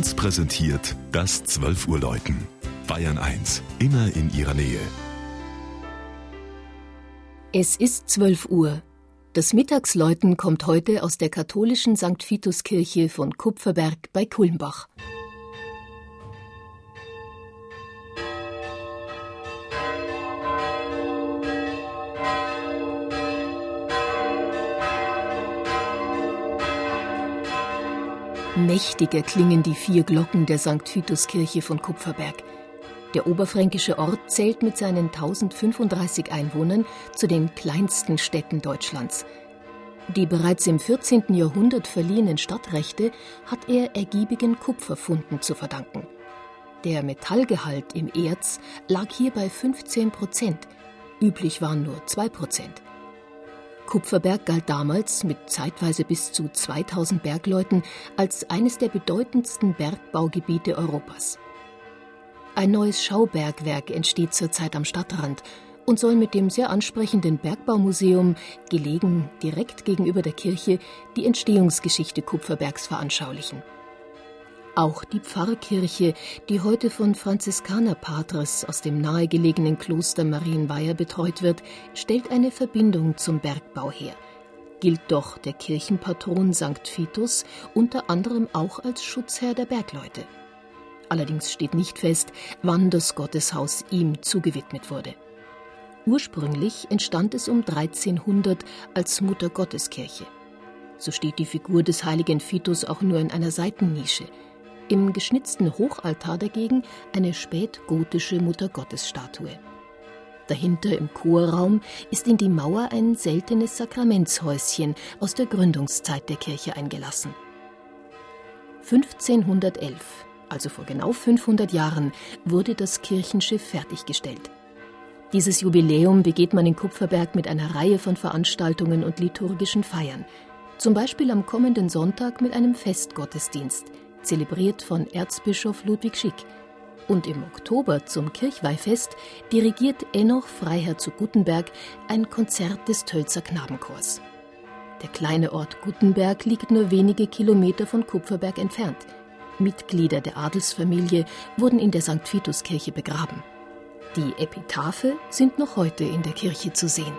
1 präsentiert das 12 Uhr Läuten. Bayern 1, immer in ihrer Nähe. Es ist 12 Uhr. Das Mittagsläuten kommt heute aus der katholischen St. Vitus-Kirche von Kupferberg bei Kulmbach. Mächtiger klingen die vier Glocken der St. Vitus-Kirche von Kupferberg. Der oberfränkische Ort zählt mit seinen 1035 Einwohnern zu den kleinsten Städten Deutschlands. Die bereits im 14. Jahrhundert verliehenen Stadtrechte hat er ergiebigen Kupferfunden zu verdanken. Der Metallgehalt im Erz lag hier bei 15 Prozent, üblich waren nur 2 Prozent. Kupferberg galt damals mit zeitweise bis zu 2000 Bergleuten als eines der bedeutendsten Bergbaugebiete Europas. Ein neues Schaubergwerk entsteht zurzeit am Stadtrand und soll mit dem sehr ansprechenden Bergbaumuseum, gelegen direkt gegenüber der Kirche, die Entstehungsgeschichte Kupferbergs veranschaulichen. Auch die Pfarrkirche, die heute von Franziskanerpatres aus dem nahegelegenen Kloster Marienweiher betreut wird, stellt eine Verbindung zum Bergbau her, gilt doch der Kirchenpatron St. Vitus unter anderem auch als Schutzherr der Bergleute. Allerdings steht nicht fest, wann das Gotteshaus ihm zugewidmet wurde. Ursprünglich entstand es um 1300 als Muttergotteskirche. So steht die Figur des heiligen Vitus auch nur in einer Seitennische – im geschnitzten Hochaltar dagegen eine spätgotische Muttergottesstatue. Dahinter im Chorraum ist in die Mauer ein seltenes Sakramentshäuschen aus der Gründungszeit der Kirche eingelassen. 1511, also vor genau 500 Jahren, wurde das Kirchenschiff fertiggestellt. Dieses Jubiläum begeht man in Kupferberg mit einer Reihe von Veranstaltungen und liturgischen Feiern. Zum Beispiel am kommenden Sonntag mit einem Festgottesdienst – zelebriert von Erzbischof Ludwig Schick. Und im Oktober zum Kirchweihfest dirigiert Enoch Freiherr zu Gutenberg ein Konzert des Tölzer Knabenchors. Der kleine Ort Gutenberg liegt nur wenige Kilometer von Kupferberg entfernt. Mitglieder der Adelsfamilie wurden in der St. Vitus-Kirche begraben. Die Epitaphe sind noch heute in der Kirche zu sehen.